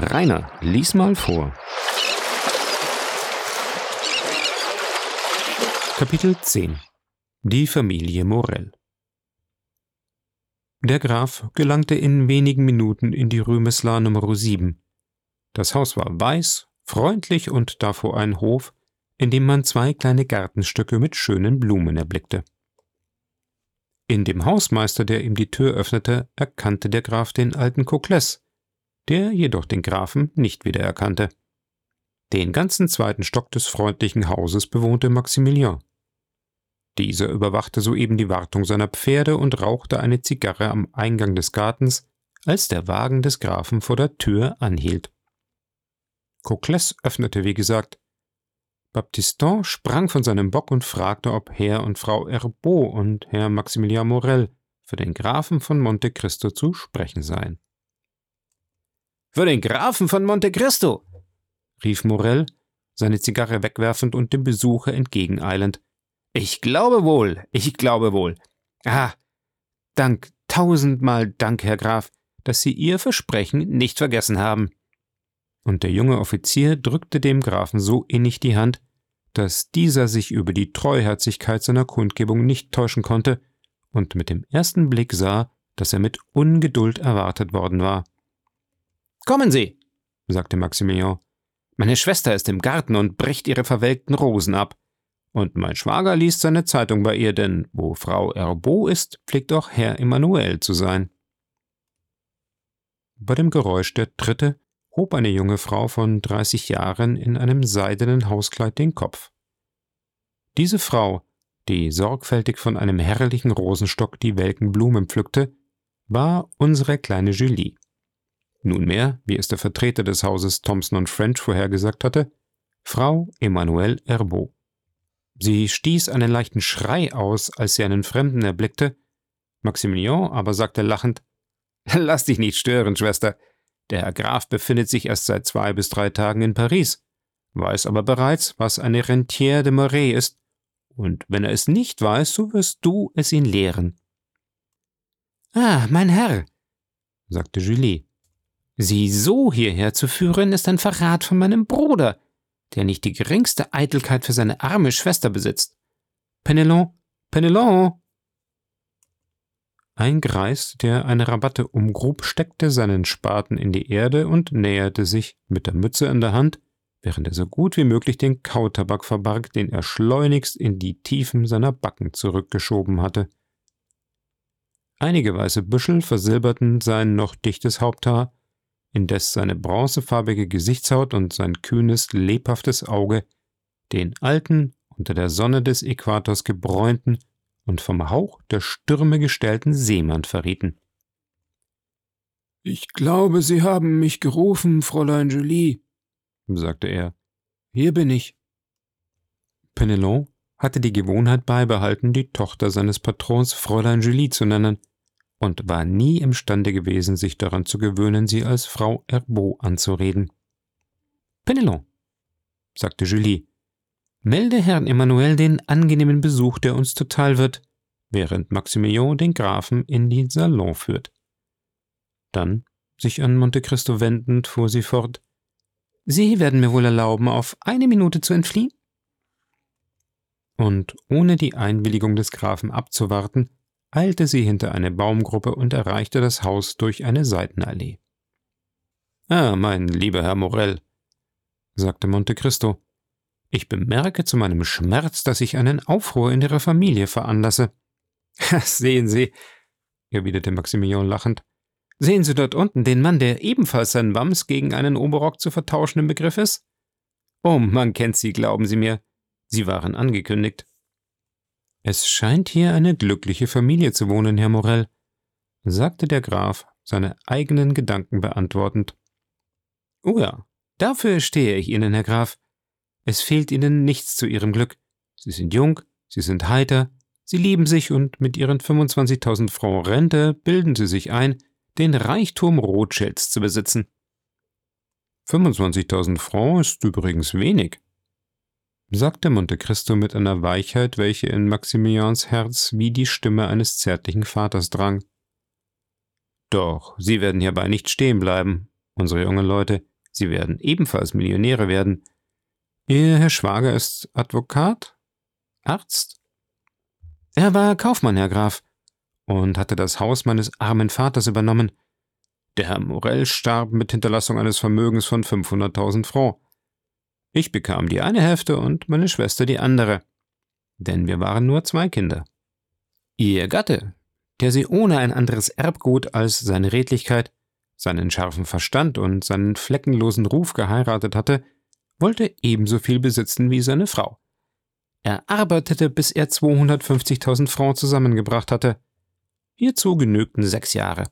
Rainer, lies mal vor. Kapitel 10 Die Familie Morell Der Graf gelangte in wenigen Minuten in die Rühmeslar Nummer 7. Das Haus war weiß, freundlich und davor ein Hof, in dem man zwei kleine Gartenstücke mit schönen Blumen erblickte. In dem Hausmeister, der ihm die Tür öffnete, erkannte der Graf den alten Kokles, der jedoch den Grafen nicht wiedererkannte. Den ganzen zweiten Stock des freundlichen Hauses bewohnte Maximilian. Dieser überwachte soeben die Wartung seiner Pferde und rauchte eine Zigarre am Eingang des Gartens, als der Wagen des Grafen vor der Tür anhielt. Cocles öffnete, wie gesagt. Baptistin sprang von seinem Bock und fragte, ob Herr und Frau Herbeau und Herr Maximilian Morel für den Grafen von Monte Cristo zu sprechen seien. Für den Grafen von Monte Cristo! rief Morel, seine Zigarre wegwerfend und dem Besucher entgegeneilend. Ich glaube wohl, ich glaube wohl. Ah, Dank, tausendmal Dank, Herr Graf, dass Sie Ihr Versprechen nicht vergessen haben. Und der junge Offizier drückte dem Grafen so innig die Hand, dass dieser sich über die Treuherzigkeit seiner Kundgebung nicht täuschen konnte und mit dem ersten Blick sah, dass er mit Ungeduld erwartet worden war. Kommen Sie, sagte Maximilian. Meine Schwester ist im Garten und bricht ihre verwelkten Rosen ab. Und mein Schwager liest seine Zeitung bei ihr, denn wo Frau Erbeau ist, pflegt auch Herr Emanuel zu sein. Bei dem Geräusch der Tritte hob eine junge Frau von dreißig Jahren in einem seidenen Hauskleid den Kopf. Diese Frau, die sorgfältig von einem herrlichen Rosenstock die welken Blumen pflückte, war unsere kleine Julie. Nunmehr, wie es der Vertreter des Hauses Thompson und French vorhergesagt hatte, Frau Emmanuelle Herbeau. Sie stieß einen leichten Schrei aus, als sie einen Fremden erblickte, Maximilian aber sagte lachend Lass dich nicht stören, Schwester. Der Herr Graf befindet sich erst seit zwei bis drei Tagen in Paris, weiß aber bereits, was eine Rentière de Moret ist, und wenn er es nicht weiß, so wirst du es ihn lehren. Ah, mein Herr, sagte Julie, Sie so hierher zu führen, ist ein Verrat von meinem Bruder, der nicht die geringste Eitelkeit für seine arme Schwester besitzt. Penelon, Penelon! Ein Greis, der eine Rabatte umgrub, steckte seinen Spaten in die Erde und näherte sich mit der Mütze in der Hand, während er so gut wie möglich den Kautabak verbarg, den er schleunigst in die Tiefen seiner Backen zurückgeschoben hatte. Einige weiße Büschel versilberten sein noch dichtes Haupthaar, indes seine bronzefarbige Gesichtshaut und sein kühnes, lebhaftes Auge den alten, unter der Sonne des Äquators gebräunten und vom Hauch der Stürme gestellten Seemann verrieten. Ich glaube, Sie haben mich gerufen, Fräulein Julie, sagte er. Hier bin ich. Penelon hatte die Gewohnheit beibehalten, die Tochter seines Patrons Fräulein Julie zu nennen, und war nie imstande gewesen, sich daran zu gewöhnen, sie als Frau Herbeau anzureden. Penelon, sagte Julie, melde Herrn Emmanuel den angenehmen Besuch, der uns zuteil wird, während Maximilian den Grafen in den Salon führt. Dann, sich an Monte Cristo wendend, fuhr sie fort, Sie werden mir wohl erlauben, auf eine Minute zu entfliehen? Und ohne die Einwilligung des Grafen abzuwarten, eilte sie hinter eine Baumgruppe und erreichte das Haus durch eine Seitenallee. Ah, mein lieber Herr Morell, sagte Monte Cristo, ich bemerke zu meinem Schmerz, dass ich einen Aufruhr in Ihrer Familie veranlasse. Sehen Sie, erwiderte Maximilian lachend, sehen Sie dort unten den Mann, der ebenfalls sein Wams gegen einen Oberrock zu vertauschen im Begriff ist? Oh, man kennt Sie, glauben Sie mir. Sie waren angekündigt. Es scheint hier eine glückliche Familie zu wohnen, Herr Morell, sagte der Graf, seine eigenen Gedanken beantwortend. Oh ja, dafür stehe ich Ihnen, Herr Graf. Es fehlt Ihnen nichts zu Ihrem Glück. Sie sind jung, Sie sind heiter, Sie lieben sich und mit Ihren 25.000 Francs Rente bilden Sie sich ein, den Reichtum Rothschilds zu besitzen. 25.000 Francs ist übrigens wenig, sagte Monte Cristo mit einer Weichheit, welche in Maximilians Herz wie die Stimme eines zärtlichen Vaters drang. Doch Sie werden hierbei nicht stehen bleiben, unsere jungen Leute, sie werden ebenfalls Millionäre werden. Ihr Herr Schwager ist Advokat? Arzt? Er war Kaufmann, Herr Graf, und hatte das Haus meines armen Vaters übernommen. Der Herr Morell starb mit Hinterlassung eines Vermögens von 500.000 Francs. Ich bekam die eine Hälfte und meine Schwester die andere, denn wir waren nur zwei Kinder. Ihr Gatte, der sie ohne ein anderes Erbgut als seine Redlichkeit, seinen scharfen Verstand und seinen fleckenlosen Ruf geheiratet hatte, wollte ebenso viel besitzen wie seine Frau. Er arbeitete, bis er 250.000 Francs zusammengebracht hatte. Hierzu genügten sechs Jahre.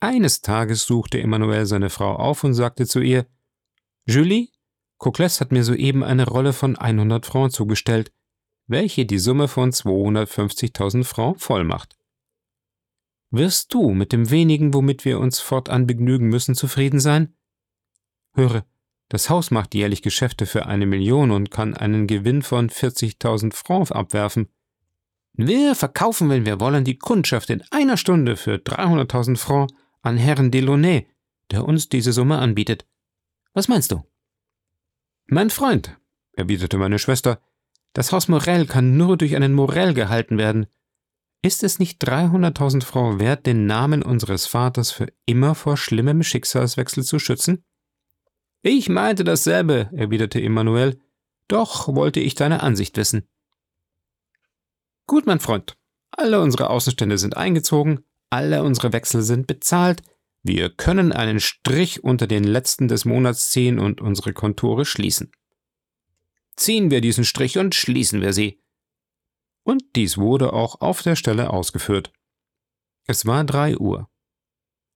Eines Tages suchte Emmanuel seine Frau auf und sagte zu ihr: Julie, Cocles hat mir soeben eine Rolle von 100 Francs zugestellt, welche die Summe von 250.000 Francs voll macht. Wirst du mit dem wenigen, womit wir uns fortan begnügen müssen, zufrieden sein? Höre, das Haus macht jährlich Geschäfte für eine Million und kann einen Gewinn von 40.000 Francs abwerfen. Wir verkaufen, wenn wir wollen, die Kundschaft in einer Stunde für 300.000 Francs an Herrn Delaunay, der uns diese Summe anbietet. Was meinst du? Mein Freund, erwiderte meine Schwester, das Haus Morel kann nur durch einen Morel gehalten werden. Ist es nicht 300.000 Francs wert, den Namen unseres Vaters für immer vor schlimmem Schicksalswechsel zu schützen? Ich meinte dasselbe, erwiderte Emmanuel, doch wollte ich deine Ansicht wissen. Gut, mein Freund, alle unsere Außenstände sind eingezogen, alle unsere Wechsel sind bezahlt, wir können einen Strich unter den letzten des Monats ziehen und unsere Kontore schließen. Ziehen wir diesen Strich und schließen wir sie. Und dies wurde auch auf der Stelle ausgeführt. Es war drei Uhr.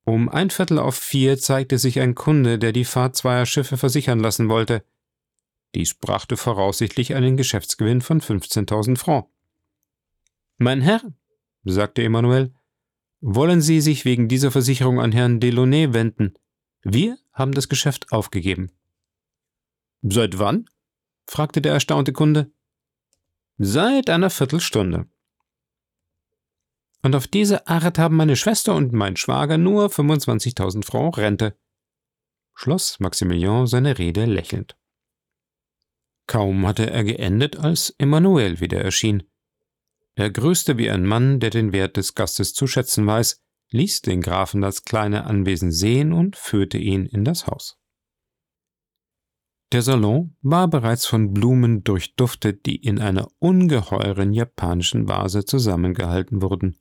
Um ein Viertel auf vier zeigte sich ein Kunde, der die Fahrt zweier Schiffe versichern lassen wollte. Dies brachte voraussichtlich einen Geschäftsgewinn von 15.000 Francs. Mein Herr, sagte Emmanuel, wollen Sie sich wegen dieser Versicherung an Herrn Delaunay wenden? Wir haben das Geschäft aufgegeben. Seit wann? fragte der erstaunte Kunde. Seit einer Viertelstunde. Und auf diese Art haben meine Schwester und mein Schwager nur 25.000 Francs Rente, schloss Maximilian seine Rede lächelnd. Kaum hatte er geendet, als Emmanuel wieder erschien. Er grüßte wie ein Mann, der den Wert des Gastes zu schätzen weiß, ließ den Grafen das kleine Anwesen sehen und führte ihn in das Haus. Der Salon war bereits von Blumen durchduftet, die in einer ungeheuren japanischen Vase zusammengehalten wurden.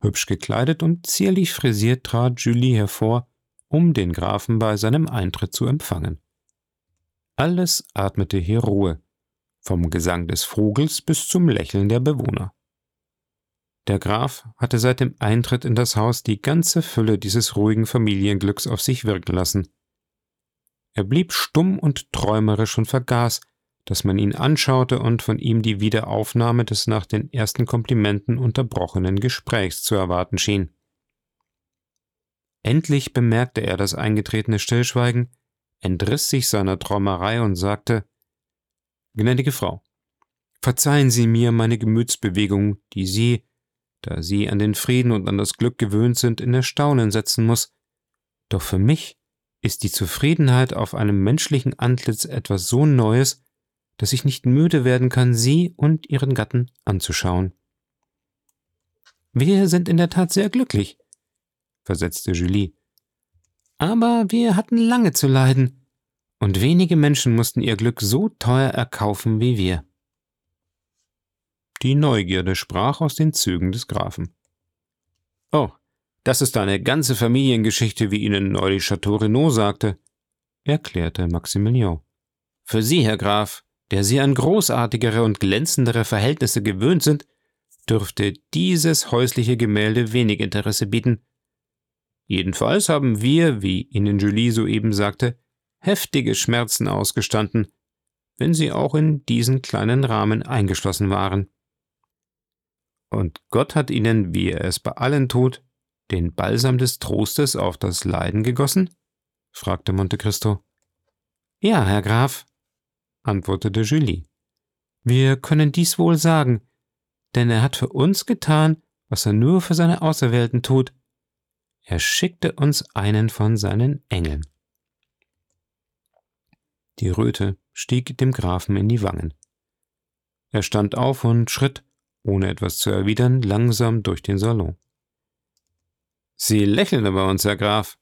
Hübsch gekleidet und zierlich frisiert trat Julie hervor, um den Grafen bei seinem Eintritt zu empfangen. Alles atmete hier Ruhe, vom Gesang des Vogels bis zum Lächeln der Bewohner. Der Graf hatte seit dem Eintritt in das Haus die ganze Fülle dieses ruhigen Familienglücks auf sich wirken lassen. Er blieb stumm und träumerisch und vergaß, dass man ihn anschaute und von ihm die Wiederaufnahme des nach den ersten Komplimenten unterbrochenen Gesprächs zu erwarten schien. Endlich bemerkte er das eingetretene Stillschweigen, entriss sich seiner Träumerei und sagte Gnädige Frau, verzeihen Sie mir meine Gemütsbewegung, die Sie, da Sie an den Frieden und an das Glück gewöhnt sind, in Erstaunen setzen muss. Doch für mich ist die Zufriedenheit auf einem menschlichen Antlitz etwas so Neues, dass ich nicht müde werden kann, Sie und Ihren Gatten anzuschauen. Wir sind in der Tat sehr glücklich, versetzte Julie. Aber wir hatten lange zu leiden, und wenige Menschen mussten ihr Glück so teuer erkaufen wie wir. Die Neugierde sprach aus den Zügen des Grafen. Oh, das ist eine ganze Familiengeschichte, wie Ihnen neulich Chateau Renaud sagte, erklärte Maximilian. Für Sie, Herr Graf, der Sie an großartigere und glänzendere Verhältnisse gewöhnt sind, dürfte dieses häusliche Gemälde wenig Interesse bieten. Jedenfalls haben wir, wie Ihnen Julie soeben sagte, heftige Schmerzen ausgestanden, wenn sie auch in diesen kleinen Rahmen eingeschlossen waren. Und Gott hat ihnen, wie er es bei allen tut, den Balsam des Trostes auf das Leiden gegossen? fragte Monte Cristo. Ja, Herr Graf, antwortete Julie. Wir können dies wohl sagen, denn er hat für uns getan, was er nur für seine Auserwählten tut. Er schickte uns einen von seinen Engeln. Die Röte stieg dem Grafen in die Wangen. Er stand auf und schritt, ohne etwas zu erwidern, langsam durch den Salon. Sie lächeln über uns, Herr Graf,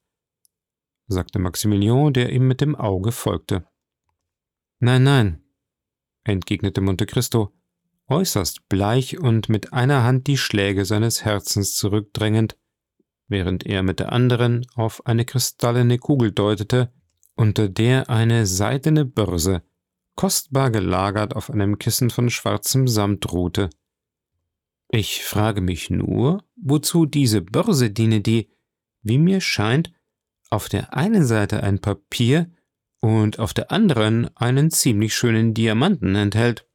sagte Maximilian, der ihm mit dem Auge folgte. Nein, nein, entgegnete Monte Cristo, äußerst bleich und mit einer Hand die Schläge seines Herzens zurückdrängend, während er mit der anderen auf eine kristallene Kugel deutete, unter der eine seidene Börse, kostbar gelagert auf einem Kissen von schwarzem Samt ruhte. Ich frage mich nur, wozu diese Börse diene, die, wie mir scheint, auf der einen Seite ein Papier und auf der anderen einen ziemlich schönen Diamanten enthält.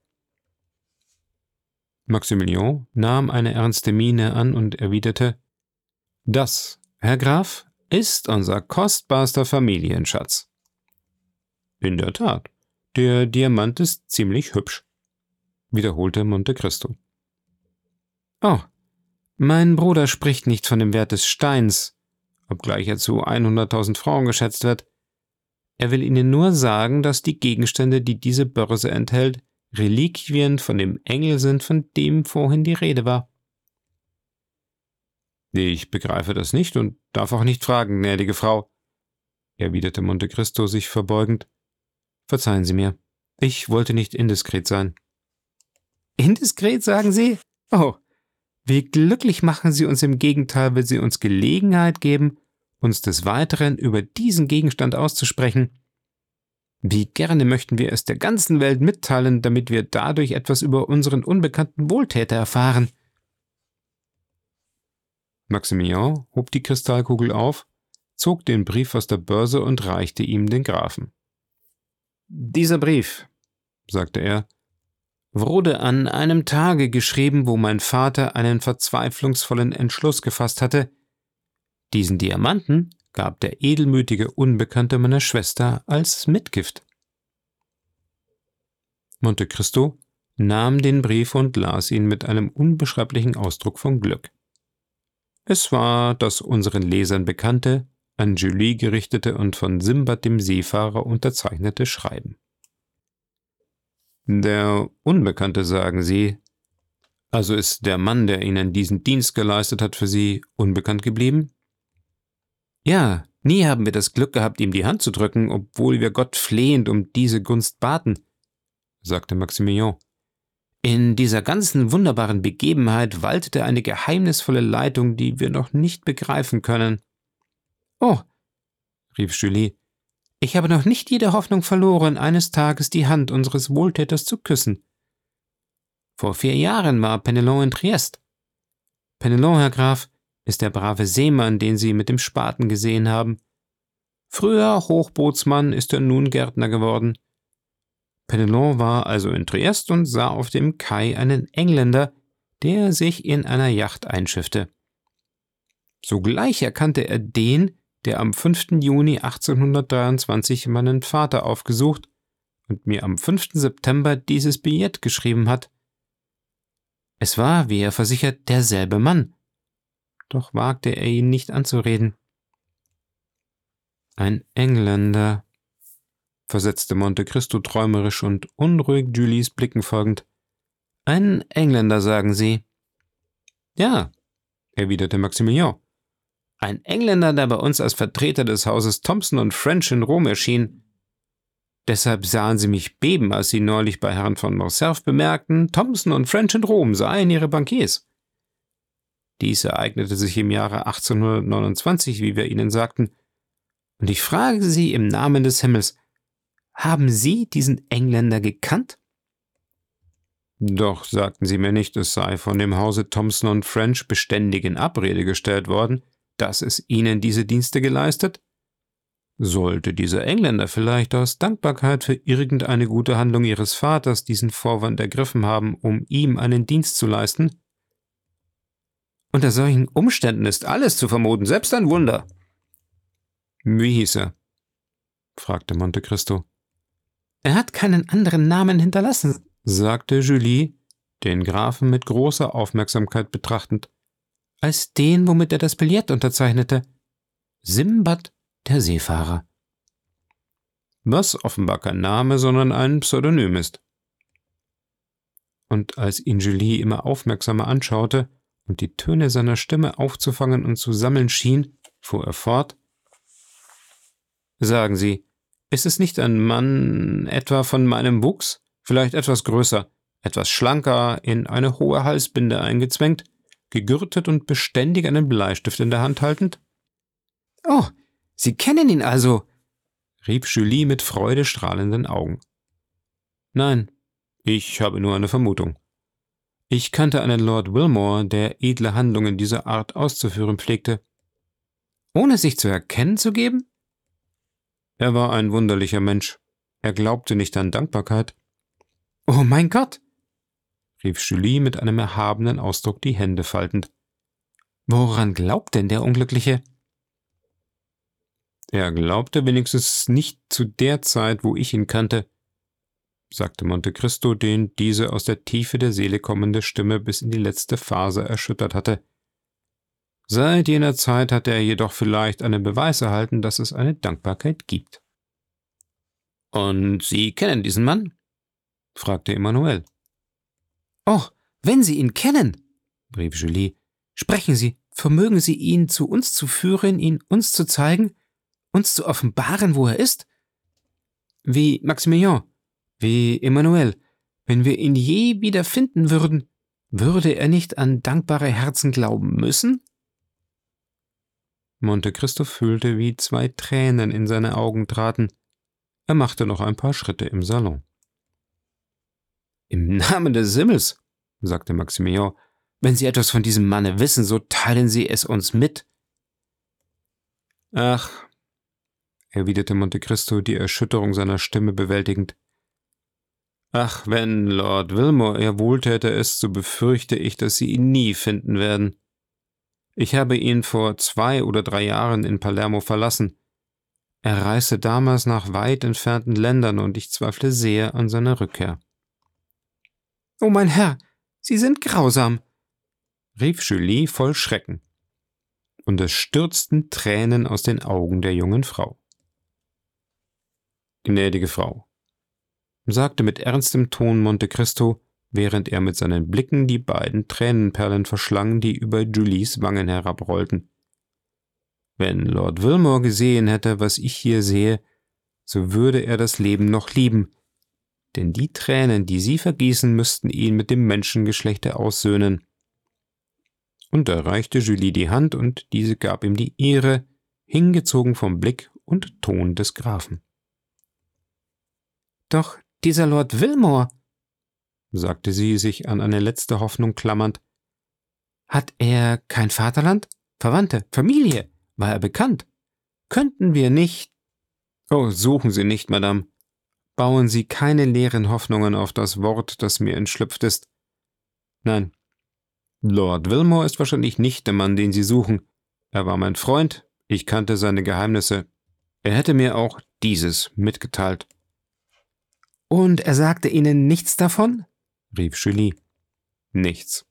Maximilian nahm eine ernste Miene an und erwiderte Das, Herr Graf, ist unser kostbarster Familienschatz. In der Tat, der Diamant ist ziemlich hübsch, wiederholte Monte Cristo. Oh, mein Bruder spricht nicht von dem Wert des Steins, obgleich er zu 100.000 Frauen geschätzt wird. Er will Ihnen nur sagen, dass die Gegenstände, die diese Börse enthält, Reliquien von dem Engel sind, von dem vorhin die Rede war. Ich begreife das nicht und darf auch nicht fragen, gnädige Frau, erwiderte Monte Cristo sich verbeugend. Verzeihen Sie mir, ich wollte nicht indiskret sein. Indiskret, sagen Sie? Oh, wie glücklich machen Sie uns im Gegenteil, wenn Sie uns Gelegenheit geben, uns des Weiteren über diesen Gegenstand auszusprechen. Wie gerne möchten wir es der ganzen Welt mitteilen, damit wir dadurch etwas über unseren unbekannten Wohltäter erfahren. Maximilian hob die Kristallkugel auf, zog den Brief aus der Börse und reichte ihm den Grafen. Dieser Brief, sagte er, wurde an einem Tage geschrieben, wo mein Vater einen verzweiflungsvollen Entschluss gefasst hatte. Diesen Diamanten gab der edelmütige Unbekannte meiner Schwester als Mitgift. Monte Cristo nahm den Brief und las ihn mit einem unbeschreiblichen Ausdruck von Glück. Es war das unseren Lesern bekannte, an Julie gerichtete und von Simbad dem Seefahrer unterzeichnete Schreiben. Der Unbekannte, sagen Sie. Also ist der Mann, der Ihnen diesen Dienst geleistet hat, für Sie unbekannt geblieben? Ja, nie haben wir das Glück gehabt, ihm die Hand zu drücken, obwohl wir Gott flehend um diese Gunst baten, sagte Maximilian. In dieser ganzen wunderbaren Begebenheit waltete eine geheimnisvolle Leitung, die wir noch nicht begreifen können. Oh, rief Julie, ich habe noch nicht jede Hoffnung verloren, eines Tages die Hand unseres Wohltäters zu küssen. Vor vier Jahren war Penelon in Triest. Penelon, Herr Graf, ist der brave Seemann, den Sie mit dem Spaten gesehen haben. Früher Hochbootsmann ist er nun Gärtner geworden. Penelon war also in Triest und sah auf dem Kai einen Engländer, der sich in einer Yacht einschiffte. Sogleich erkannte er den, der am 5. Juni 1823 meinen Vater aufgesucht und mir am 5. September dieses Billett geschrieben hat. Es war, wie er versichert, derselbe Mann. Doch wagte er ihn nicht anzureden. Ein Engländer, versetzte Monte Cristo träumerisch und unruhig Julies Blicken folgend. Ein Engländer, sagen Sie. Ja, erwiderte Maximilian. Ein Engländer, der bei uns als Vertreter des Hauses Thompson und French in Rom erschien. Deshalb sahen sie mich beben, als sie neulich bei Herrn von Morcerf bemerkten, Thompson und French in Rom seien ihre Bankiers. Dies ereignete sich im Jahre 1829, wie wir Ihnen sagten. Und ich frage Sie im Namen des Himmels, haben Sie diesen Engländer gekannt? Doch sagten Sie mir nicht, es sei von dem Hause Thompson und French beständig in Abrede gestellt worden, dass es ihnen diese Dienste geleistet? Sollte dieser Engländer vielleicht aus Dankbarkeit für irgendeine gute Handlung ihres Vaters diesen Vorwand ergriffen haben, um ihm einen Dienst zu leisten? Unter solchen Umständen ist alles zu vermuten, selbst ein Wunder. Wie hieß er? fragte Monte Cristo. Er hat keinen anderen Namen hinterlassen, sagte Julie, den Grafen mit großer Aufmerksamkeit betrachtend als den, womit er das Billett unterzeichnete. Simbad der Seefahrer. Was offenbar kein Name, sondern ein Pseudonym ist. Und als ihn Julie immer aufmerksamer anschaute und die Töne seiner Stimme aufzufangen und zu sammeln schien, fuhr er fort. Sagen Sie, ist es nicht ein Mann etwa von meinem Wuchs, vielleicht etwas größer, etwas schlanker, in eine hohe Halsbinde eingezwängt, gegürtet und beständig einen Bleistift in der Hand haltend? Oh, Sie kennen ihn also, rief Julie mit freudestrahlenden Augen. Nein, ich habe nur eine Vermutung. Ich kannte einen Lord Wilmore, der edle Handlungen dieser Art auszuführen pflegte. Ohne sich zu erkennen zu geben? Er war ein wunderlicher Mensch. Er glaubte nicht an Dankbarkeit. Oh mein Gott! Rief Julie mit einem erhabenen Ausdruck die Hände faltend. Woran glaubt denn der Unglückliche? Er glaubte wenigstens nicht zu der Zeit, wo ich ihn kannte, sagte Monte Cristo, den diese aus der Tiefe der Seele kommende Stimme bis in die letzte Phase erschüttert hatte. Seit jener Zeit hatte er jedoch vielleicht einen Beweis erhalten, dass es eine Dankbarkeit gibt. Und Sie kennen diesen Mann? fragte Emmanuel. Oh, wenn Sie ihn kennen, rief Julie, sprechen Sie, vermögen Sie ihn zu uns zu führen, ihn uns zu zeigen, uns zu offenbaren, wo er ist? Wie Maximilian, wie Emmanuel, wenn wir ihn je wieder finden würden, würde er nicht an dankbare Herzen glauben müssen? Monte Cristo fühlte, wie zwei Tränen in seine Augen traten. Er machte noch ein paar Schritte im Salon. Im Namen des Himmels, sagte Maximilian, wenn Sie etwas von diesem Manne wissen, so teilen Sie es uns mit. Ach, erwiderte Monte Cristo, die Erschütterung seiner Stimme bewältigend. Ach, wenn Lord Wilmore ihr wohltäter ist, so befürchte ich, dass Sie ihn nie finden werden. Ich habe ihn vor zwei oder drei Jahren in Palermo verlassen. Er reiste damals nach weit entfernten Ländern und ich zweifle sehr an seiner Rückkehr. Oh mein Herr, Sie sind grausam, rief Julie voll Schrecken. Und es stürzten Tränen aus den Augen der jungen Frau. Gnädige Frau, sagte mit ernstem Ton Monte Cristo, während er mit seinen Blicken die beiden Tränenperlen verschlang, die über Julies Wangen herabrollten. Wenn Lord Wilmore gesehen hätte, was ich hier sehe, so würde er das Leben noch lieben, denn die Tränen, die Sie vergießen, müssten ihn mit dem Menschengeschlechte aussöhnen. Und er reichte Julie die Hand, und diese gab ihm die Ehre, hingezogen vom Blick und Ton des Grafen. Doch dieser Lord Wilmore, sagte sie, sich an eine letzte Hoffnung klammernd, hat er kein Vaterland, Verwandte, Familie, war er bekannt? Könnten wir nicht. Oh, suchen Sie nicht, Madame. Bauen Sie keine leeren Hoffnungen auf das Wort, das mir entschlüpft ist. Nein. Lord Wilmore ist wahrscheinlich nicht der Mann, den Sie suchen. Er war mein Freund, ich kannte seine Geheimnisse. Er hätte mir auch dieses mitgeteilt. Und er sagte Ihnen nichts davon? rief Julie. Nichts.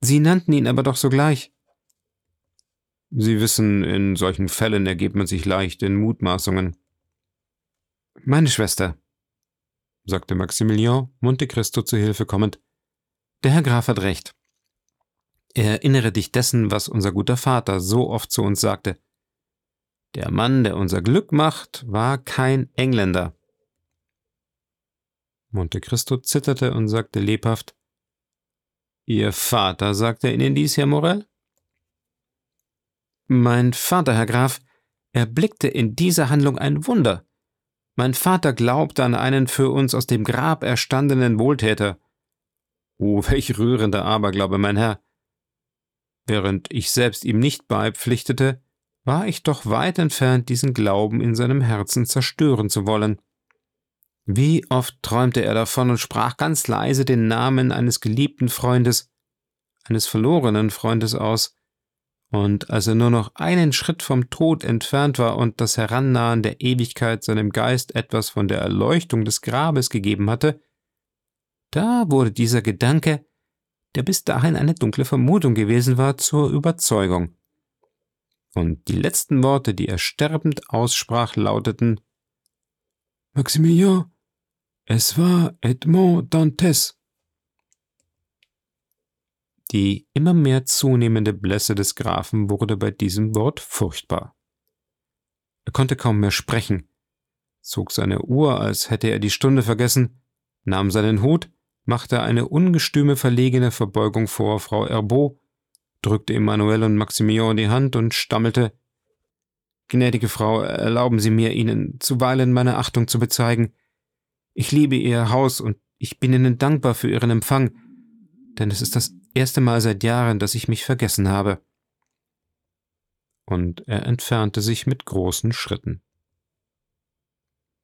Sie nannten ihn aber doch sogleich. Sie wissen, in solchen Fällen ergebt man sich leicht in Mutmaßungen. Meine Schwester, sagte Maximilian Monte Cristo zu Hilfe kommend, der Herr Graf hat recht. Erinnere dich dessen, was unser guter Vater so oft zu uns sagte. Der Mann, der unser Glück macht, war kein Engländer. Monte Cristo zitterte und sagte lebhaft Ihr Vater sagte Ihnen dies, Herr Morel? Mein Vater, Herr Graf, erblickte in dieser Handlung ein Wunder. Mein Vater glaubte an einen für uns aus dem Grab erstandenen Wohltäter. Oh, welch rührender Aberglaube, mein Herr. Während ich selbst ihm nicht beipflichtete, war ich doch weit entfernt, diesen Glauben in seinem Herzen zerstören zu wollen. Wie oft träumte er davon und sprach ganz leise den Namen eines geliebten Freundes, eines verlorenen Freundes aus, und als er nur noch einen Schritt vom Tod entfernt war und das Herannahen der Ewigkeit seinem Geist etwas von der Erleuchtung des Grabes gegeben hatte, da wurde dieser Gedanke, der bis dahin eine dunkle Vermutung gewesen war, zur Überzeugung. Und die letzten Worte, die er sterbend aussprach, lauteten Maximilien, es war Edmond Dantes. Die immer mehr zunehmende Blässe des Grafen wurde bei diesem Wort furchtbar. Er konnte kaum mehr sprechen, zog seine Uhr, als hätte er die Stunde vergessen, nahm seinen Hut, machte eine ungestüme verlegene Verbeugung vor Frau Herbeau, drückte Emmanuel und Maximilian die Hand und stammelte Gnädige Frau, erlauben Sie mir, Ihnen zuweilen meine Achtung zu bezeigen. Ich liebe Ihr Haus und ich bin Ihnen dankbar für Ihren Empfang, denn es ist das erste Mal seit Jahren, dass ich mich vergessen habe. Und er entfernte sich mit großen Schritten.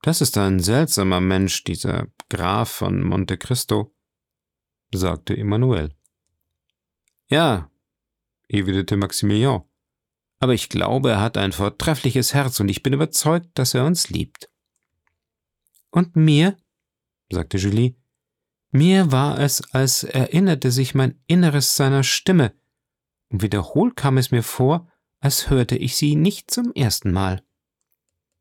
Das ist ein seltsamer Mensch, dieser Graf von Monte Cristo, sagte Emmanuel. Ja, erwiderte Maximilian, aber ich glaube, er hat ein vortreffliches Herz und ich bin überzeugt, dass er uns liebt. Und mir, sagte Julie, mir war es, als erinnerte sich mein Inneres seiner Stimme, und wiederholt kam es mir vor, als hörte ich sie nicht zum ersten Mal.